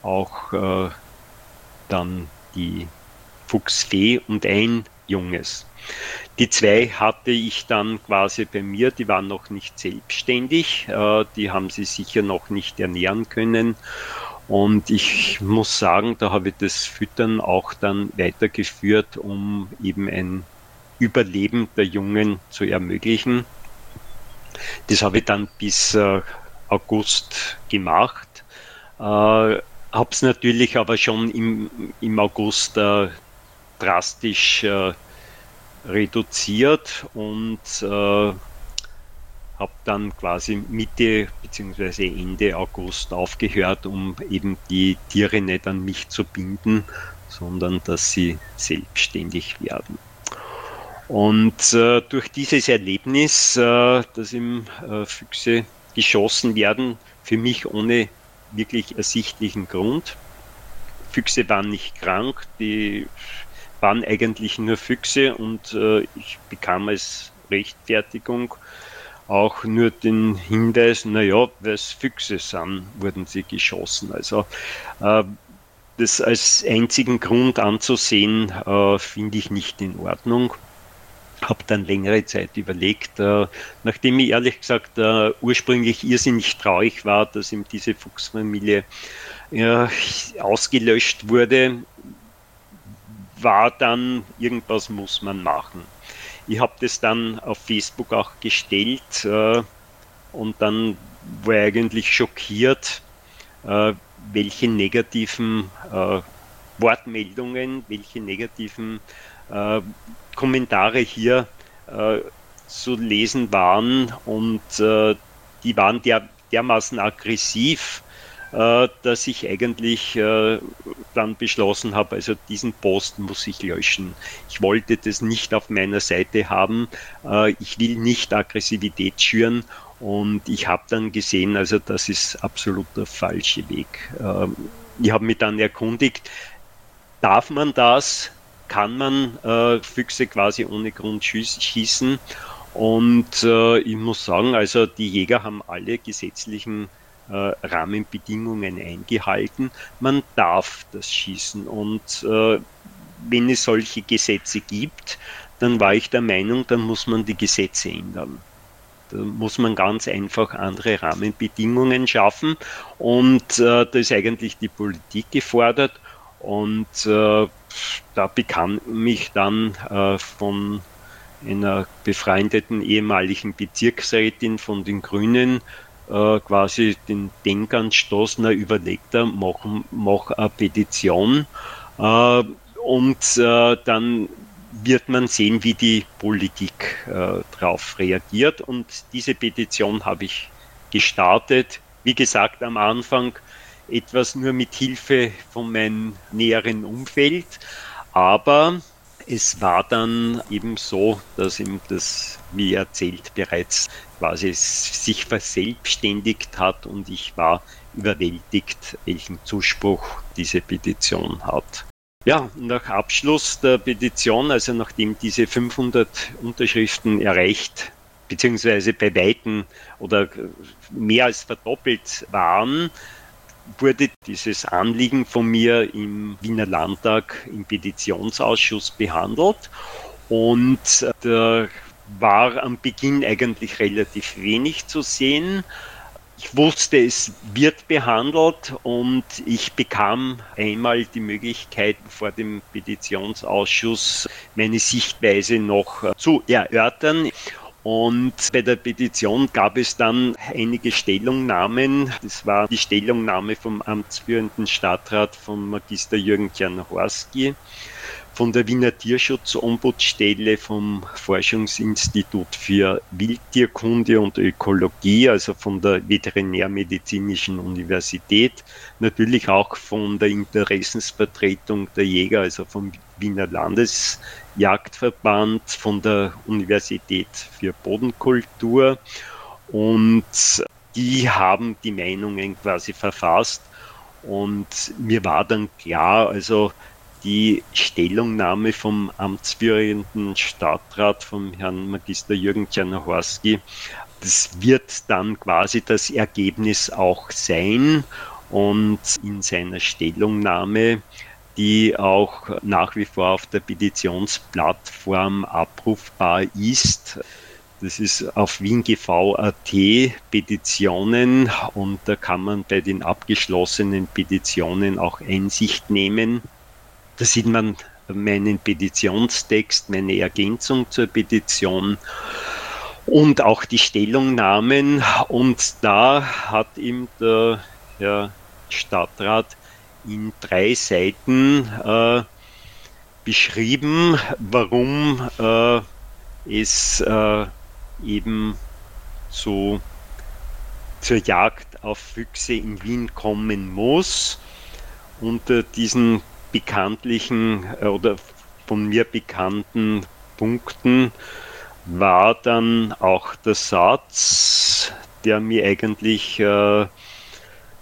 auch dann die Fuchsfee und ein Junges. Die zwei hatte ich dann quasi bei mir, die waren noch nicht selbstständig, äh, die haben sie sicher noch nicht ernähren können. Und ich muss sagen, da habe ich das Füttern auch dann weitergeführt, um eben ein Überleben der Jungen zu ermöglichen. Das habe ich dann bis äh, August gemacht. Äh, habe es natürlich aber schon im, im August äh, drastisch äh, reduziert und äh, habe dann quasi Mitte bzw. Ende August aufgehört, um eben die Tiere nicht an mich zu binden, sondern dass sie selbstständig werden. Und äh, durch dieses Erlebnis, äh, dass im äh, Füchse geschossen werden, für mich ohne wirklich ersichtlichen Grund. Füchse waren nicht krank, die waren eigentlich nur Füchse und äh, ich bekam als Rechtfertigung auch nur den Hinweis, naja, weil es Füchse sind, wurden sie geschossen. Also äh, das als einzigen Grund anzusehen, äh, finde ich nicht in Ordnung. Habe dann längere Zeit überlegt, äh, nachdem ich ehrlich gesagt äh, ursprünglich irrsinnig traurig war, dass ihm diese Fuchsfamilie ausgelöscht wurde, war dann, irgendwas muss man machen. Ich habe das dann auf Facebook auch gestellt äh, und dann war ich eigentlich schockiert, äh, welche negativen äh, Wortmeldungen, welche negativen äh, Kommentare hier äh, zu lesen waren und äh, die waren der, dermaßen aggressiv, äh, dass ich eigentlich äh, dann beschlossen habe, also diesen Post muss ich löschen. Ich wollte das nicht auf meiner Seite haben. Äh, ich will nicht Aggressivität schüren und ich habe dann gesehen, also das ist absolut der falsche Weg. Ähm, ich habe mich dann erkundigt, darf man das? Kann man Füchse quasi ohne Grund schießen? Und ich muss sagen, also die Jäger haben alle gesetzlichen äh, Rahmenbedingungen eingehalten. Man darf das schießen. Und äh, wenn es solche Gesetze gibt, dann war ich der Meinung, dann muss man die Gesetze ändern. Da muss man ganz einfach andere Rahmenbedingungen schaffen. Und äh, da ist eigentlich die Politik gefordert. Und äh, da bekam mich dann äh, von einer befreundeten ehemaligen Bezirksrätin von den Grünen äh, quasi den Denkanstoß, na überlegt er, mach, mach eine Petition äh, und äh, dann wird man sehen, wie die Politik äh, darauf reagiert. Und diese Petition habe ich gestartet. Wie gesagt, am Anfang etwas nur mit Hilfe von meinem näheren Umfeld. Aber es war dann eben so, dass ihm das, wie erzählt, bereits quasi sich verselbstständigt hat und ich war überwältigt, welchen Zuspruch diese Petition hat. Ja, nach Abschluss der Petition, also nachdem diese 500 Unterschriften erreicht, beziehungsweise bei Weitem oder mehr als verdoppelt waren, wurde dieses Anliegen von mir im Wiener Landtag im Petitionsausschuss behandelt und da war am Beginn eigentlich relativ wenig zu sehen. Ich wusste, es wird behandelt und ich bekam einmal die Möglichkeit, vor dem Petitionsausschuss meine Sichtweise noch zu erörtern. Und bei der Petition gab es dann einige Stellungnahmen. Das war die Stellungnahme vom amtsführenden Stadtrat von Magister Jürgen Czernohorski, von der Wiener Tierschutzombudsstelle, vom Forschungsinstitut für Wildtierkunde und Ökologie, also von der Veterinärmedizinischen Universität, natürlich auch von der Interessensvertretung der Jäger, also vom Wiener Landesjagdverband, von der Universität für Bodenkultur. Und die haben die Meinungen quasi verfasst. Und mir war dann klar, also die Stellungnahme vom amtsführenden Stadtrat, vom Herrn Magister Jürgen Czernohorski, das wird dann quasi das Ergebnis auch sein. Und in seiner Stellungnahme, die auch nach wie vor auf der Petitionsplattform abrufbar ist, Das ist auf WienGV.at Petitionen und da kann man bei den abgeschlossenen Petitionen auch Einsicht nehmen. Da sieht man meinen Petitionstext, meine Ergänzung zur Petition und auch die Stellungnahmen. Und da hat ihm der Herr Stadtrat in drei Seiten äh, beschrieben, warum äh, es äh, eben so zur Jagd auf Füchse in Wien kommen muss. Unter diesen bekanntlichen äh, oder von mir bekannten Punkten war dann auch der Satz, der mir eigentlich äh,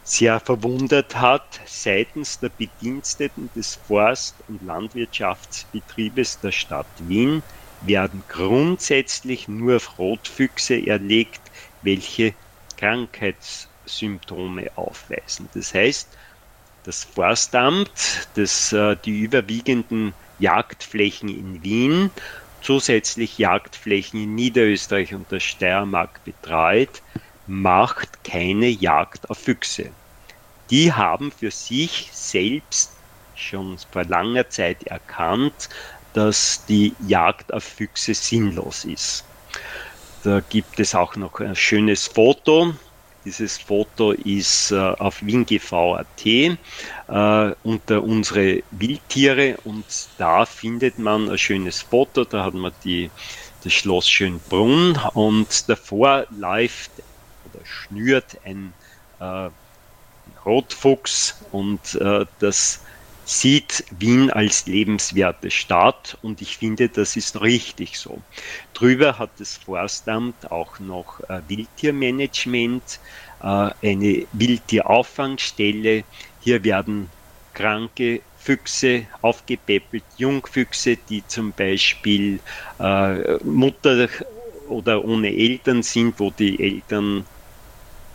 sehr verwundert hat, seitens der Bediensteten des Forst- und Landwirtschaftsbetriebes der Stadt Wien werden grundsätzlich nur Rotfüchse erlegt, welche Krankheitssymptome aufweisen. Das heißt, das Forstamt, das äh, die überwiegenden Jagdflächen in Wien, zusätzlich Jagdflächen in Niederösterreich und der Steiermark betreut, macht keine Jagd auf Füchse. Die haben für sich selbst schon vor langer Zeit erkannt, dass die Jagd auf Füchse sinnlos ist. Da gibt es auch noch ein schönes Foto. Dieses Foto ist äh, auf WinGV.at äh, unter unsere Wildtiere. Und da findet man ein schönes Foto. Da hat man die, das Schloss Schönbrunn. Und davor läuft oder schnürt ein äh, Rotfuchs. Und äh, das sieht Wien als lebenswerte Stadt und ich finde, das ist richtig so. Drüber hat das Forstamt auch noch äh, Wildtiermanagement, äh, eine Wildtierauffangstelle. Hier werden kranke Füchse aufgepäppelt, Jungfüchse, die zum Beispiel äh, Mutter oder ohne Eltern sind, wo die Eltern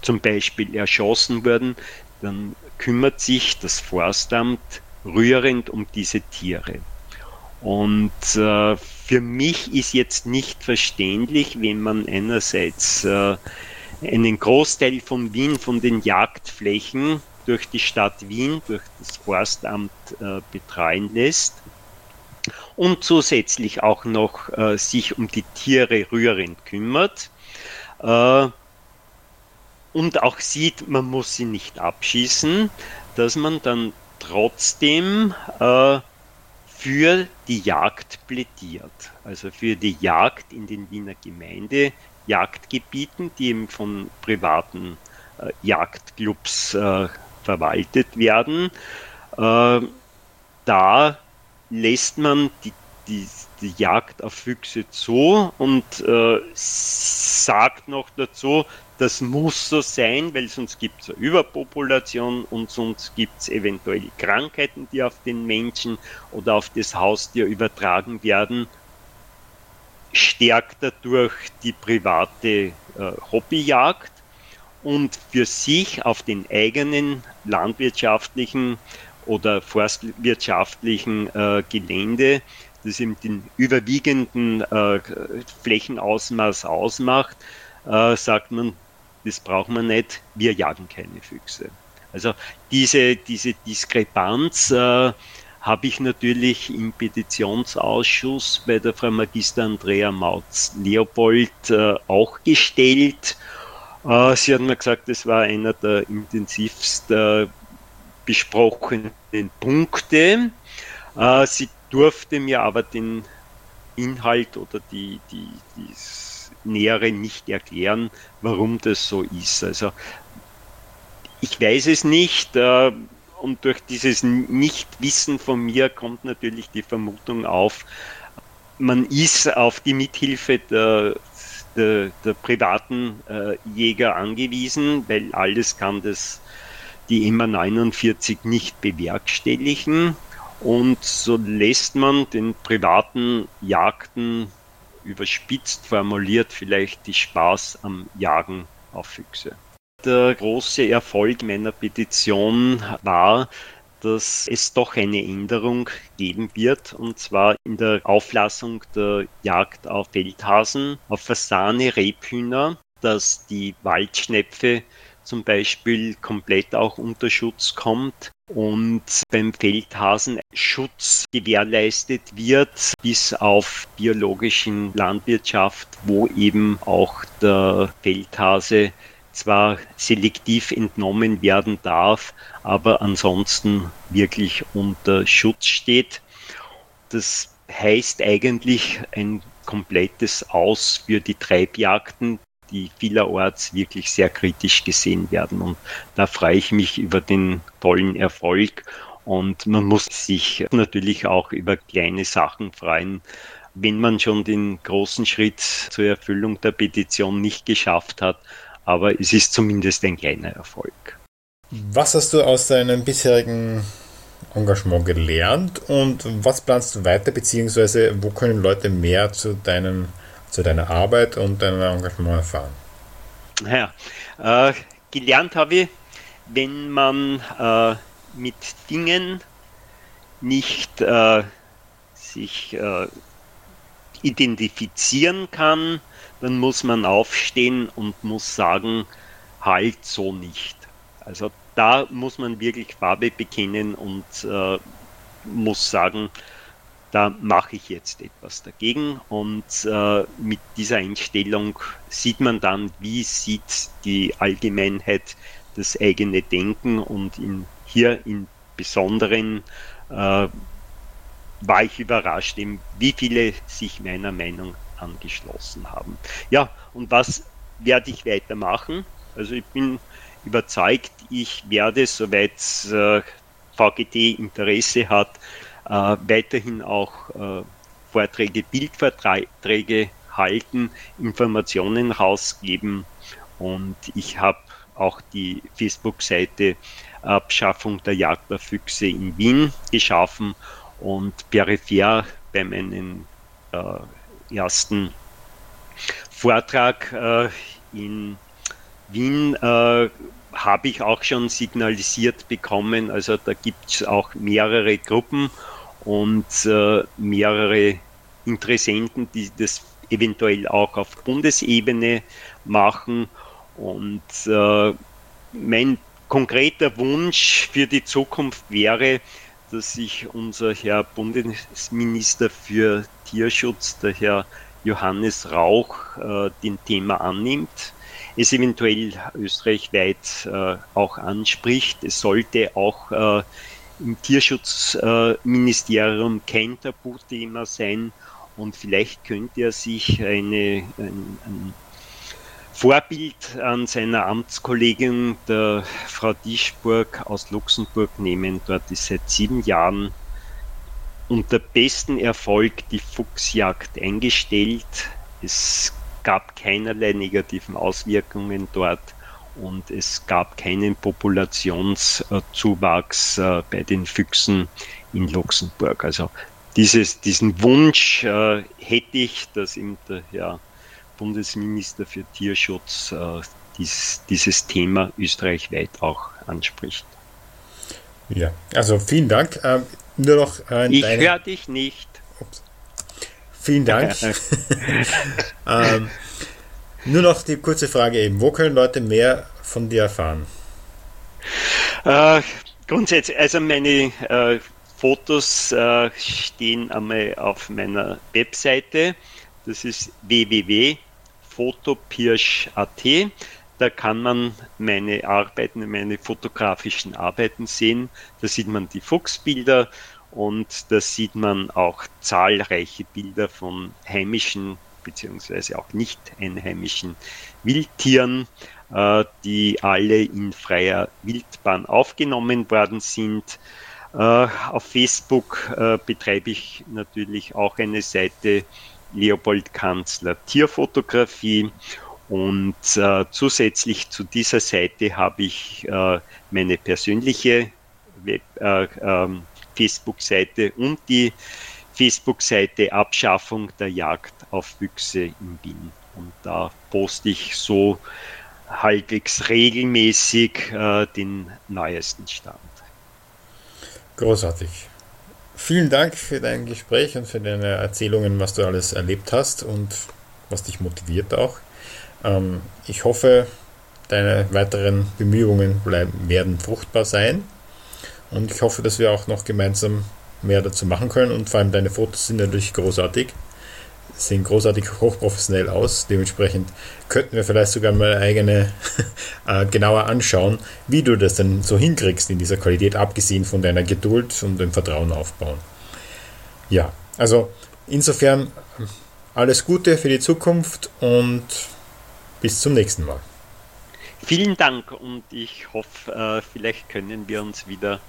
zum Beispiel erschossen wurden, dann kümmert sich das Forstamt rührend um diese Tiere. Und äh, für mich ist jetzt nicht verständlich, wenn man einerseits äh, einen Großteil von Wien, von den Jagdflächen durch die Stadt Wien, durch das Forstamt äh, betreuen lässt und zusätzlich auch noch äh, sich um die Tiere rührend kümmert äh, und auch sieht, man muss sie nicht abschießen, dass man dann trotzdem äh, für die Jagd plädiert. Also für die Jagd in den Wiener Gemeindejagdgebieten, die eben von privaten äh, Jagdclubs äh, verwaltet werden. Äh, da lässt man die, die, die, Jagd auf Füchse zu und äh, sagt noch dazu, das muss so sein, weil sonst gibt es eine Überpopulation und sonst gibt es eventuell Krankheiten, die auf den Menschen oder auf das Haustier übertragen werden. Stärkt dadurch die private äh, Hobbyjagd und für sich auf den eigenen landwirtschaftlichen oder forstwirtschaftlichen äh, Gelände, das eben den überwiegenden äh, Flächenausmaß ausmacht, äh, sagt man, das braucht man nicht, wir jagen keine Füchse. Also diese, diese Diskrepanz äh, habe ich natürlich im Petitionsausschuss bei der Frau Magister Andrea Mautz-Leopold äh, auch gestellt. Äh, sie hat mir gesagt, das war einer der intensivst äh, besprochenen Punkte. Äh, sie durfte mir aber den Inhalt oder die, die, die Nähere nicht erklären, warum das so ist. Also ich weiß es nicht äh, und durch dieses Nichtwissen von mir kommt natürlich die Vermutung auf, man ist auf die Mithilfe der, der, der privaten äh, Jäger angewiesen, weil alles kann das die MA 49 nicht bewerkstelligen. Und so lässt man den privaten Jagden überspitzt formuliert vielleicht die Spaß am Jagen auf Füchse. Der große Erfolg meiner Petition war, dass es doch eine Änderung geben wird, und zwar in der Auflassung der Jagd auf Feldhasen, auf Fasane, Rebhühner, dass die Waldschnepfe zum Beispiel komplett auch unter Schutz kommt und beim Feldhasen Schutz gewährleistet wird, bis auf biologischen Landwirtschaft, wo eben auch der Feldhase zwar selektiv entnommen werden darf, aber ansonsten wirklich unter Schutz steht. Das heißt eigentlich ein komplettes Aus für die Treibjagden, die vielerorts wirklich sehr kritisch gesehen werden. Und da freue ich mich über den tollen Erfolg. Und man muss sich natürlich auch über kleine Sachen freuen. Wenn man schon den großen Schritt zur Erfüllung der Petition nicht geschafft hat, aber es ist zumindest ein kleiner Erfolg. Was hast du aus deinem bisherigen Engagement gelernt und was planst du weiter, beziehungsweise wo können Leute mehr zu deinem zu deiner Arbeit und deinem Engagement erfahren? Naja, äh, gelernt habe ich, wenn man äh, mit Dingen nicht äh, sich äh, identifizieren kann, dann muss man aufstehen und muss sagen, halt so nicht. Also da muss man wirklich Farbe bekennen und äh, muss sagen, da mache ich jetzt etwas dagegen. Und äh, mit dieser Einstellung sieht man dann, wie sieht die Allgemeinheit das eigene Denken und in, hier im Besonderen äh, war ich überrascht, wie viele sich meiner Meinung angeschlossen haben. Ja, und was werde ich weitermachen? Also ich bin überzeugt, ich werde, soweit äh, VGT Interesse hat, weiterhin auch äh, Vorträge, Bildvorträge halten, Informationen rausgeben und ich habe auch die Facebook-Seite Abschaffung der Jagdfüchse in Wien geschaffen und peripher bei meinem äh, ersten Vortrag äh, in Wien äh, habe ich auch schon signalisiert bekommen. Also da gibt es auch mehrere Gruppen und äh, mehrere Interessenten, die das eventuell auch auf Bundesebene machen. Und äh, mein konkreter Wunsch für die Zukunft wäre, dass sich unser Herr Bundesminister für Tierschutz, der Herr Johannes Rauch, äh, dem Thema annimmt, es eventuell österreichweit äh, auch anspricht. Es sollte auch äh, im Tierschutzministerium kein Tabuthema sein und vielleicht könnte er sich eine, ein, ein Vorbild an seiner Amtskollegin, der Frau Dischburg aus Luxemburg, nehmen. Dort ist seit sieben Jahren unter bestem Erfolg die Fuchsjagd eingestellt. Es gab keinerlei negativen Auswirkungen dort und es gab keinen Populationszuwachs äh, bei den Füchsen in Luxemburg. Also dieses, diesen Wunsch äh, hätte ich, dass ihm der Herr Bundesminister für Tierschutz äh, dies, dieses Thema österreichweit auch anspricht. Ja, also vielen Dank. Ähm, nur noch äh, ich höre dich nicht. Ups. Vielen Dank. ähm, nur noch die kurze Frage eben. Wo können Leute mehr von dir erfahren? Äh, grundsätzlich, also meine äh, Fotos äh, stehen einmal auf meiner Webseite. Das ist www.fotopirsch.at. Da kann man meine Arbeiten, meine fotografischen Arbeiten sehen. Da sieht man die Fuchsbilder und da sieht man auch zahlreiche Bilder von heimischen beziehungsweise auch nicht einheimischen Wildtieren, äh, die alle in freier Wildbahn aufgenommen worden sind. Äh, auf Facebook äh, betreibe ich natürlich auch eine Seite Leopold Kanzler Tierfotografie und zusätzlich zu dieser Seite habe ich meine persönliche äh, ähm, Facebook-Seite und die Facebook-Seite Abschaffung der Jagd auf Füchse in Wien. Und da poste ich so halbwegs regelmäßig äh, den neuesten Stand. Großartig. Vielen Dank für dein Gespräch und für deine Erzählungen, was du alles erlebt hast und was dich motiviert auch. Ähm, ich hoffe, deine weiteren Bemühungen bleiben, werden fruchtbar sein. Und ich hoffe, dass wir auch noch gemeinsam mehr dazu machen können. Und vor allem deine Fotos sind natürlich großartig. Sehen großartig hochprofessionell aus. Dementsprechend könnten wir vielleicht sogar mal eigene äh, genauer anschauen, wie du das denn so hinkriegst in dieser Qualität, abgesehen von deiner Geduld und dem Vertrauen aufbauen. Ja, also insofern alles Gute für die Zukunft und bis zum nächsten Mal. Vielen Dank und ich hoffe, äh, vielleicht können wir uns wieder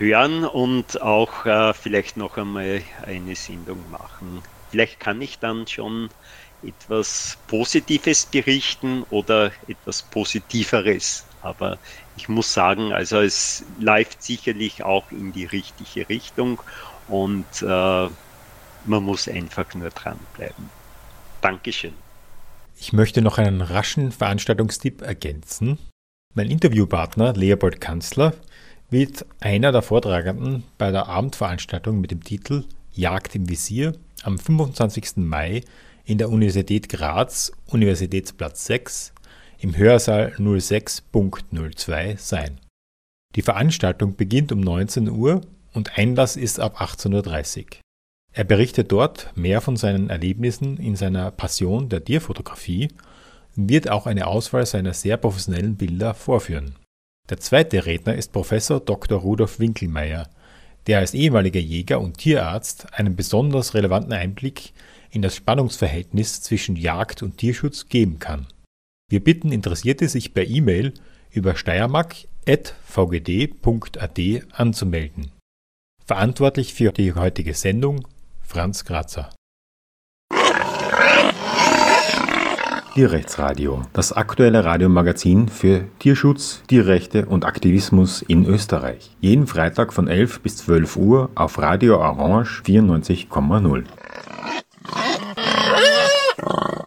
hören und auch äh, vielleicht noch einmal eine Sendung machen. Vielleicht kann ich dann schon etwas Positives berichten oder etwas Positiveres. Aber ich muss sagen, also es läuft sicherlich auch in die richtige Richtung und äh, man muss einfach nur dranbleiben. Dankeschön. Ich möchte noch einen raschen Veranstaltungstipp ergänzen. Mein Interviewpartner Leopold Kanzler wird einer der Vortragenden bei der Abendveranstaltung mit dem Titel Jagd im Visier am 25. Mai in der Universität Graz, Universitätsplatz 6, im Hörsaal 06.02 sein. Die Veranstaltung beginnt um 19 Uhr und Einlass ist ab 18.30 Uhr. Er berichtet dort mehr von seinen Erlebnissen in seiner Passion der Tierfotografie und wird auch eine Auswahl seiner sehr professionellen Bilder vorführen. Der zweite Redner ist Professor Dr. Rudolf Winkelmeier, der als ehemaliger Jäger und Tierarzt einen besonders relevanten Einblick in das Spannungsverhältnis zwischen Jagd und Tierschutz geben kann. Wir bitten Interessierte, sich per E-Mail über steiermark.vgd.at anzumelden. Verantwortlich für die heutige Sendung Franz Grazer. Tierrechtsradio, das aktuelle Radiomagazin für Tierschutz, Tierrechte und Aktivismus in Österreich. Jeden Freitag von 11 bis 12 Uhr auf Radio Orange 94,0.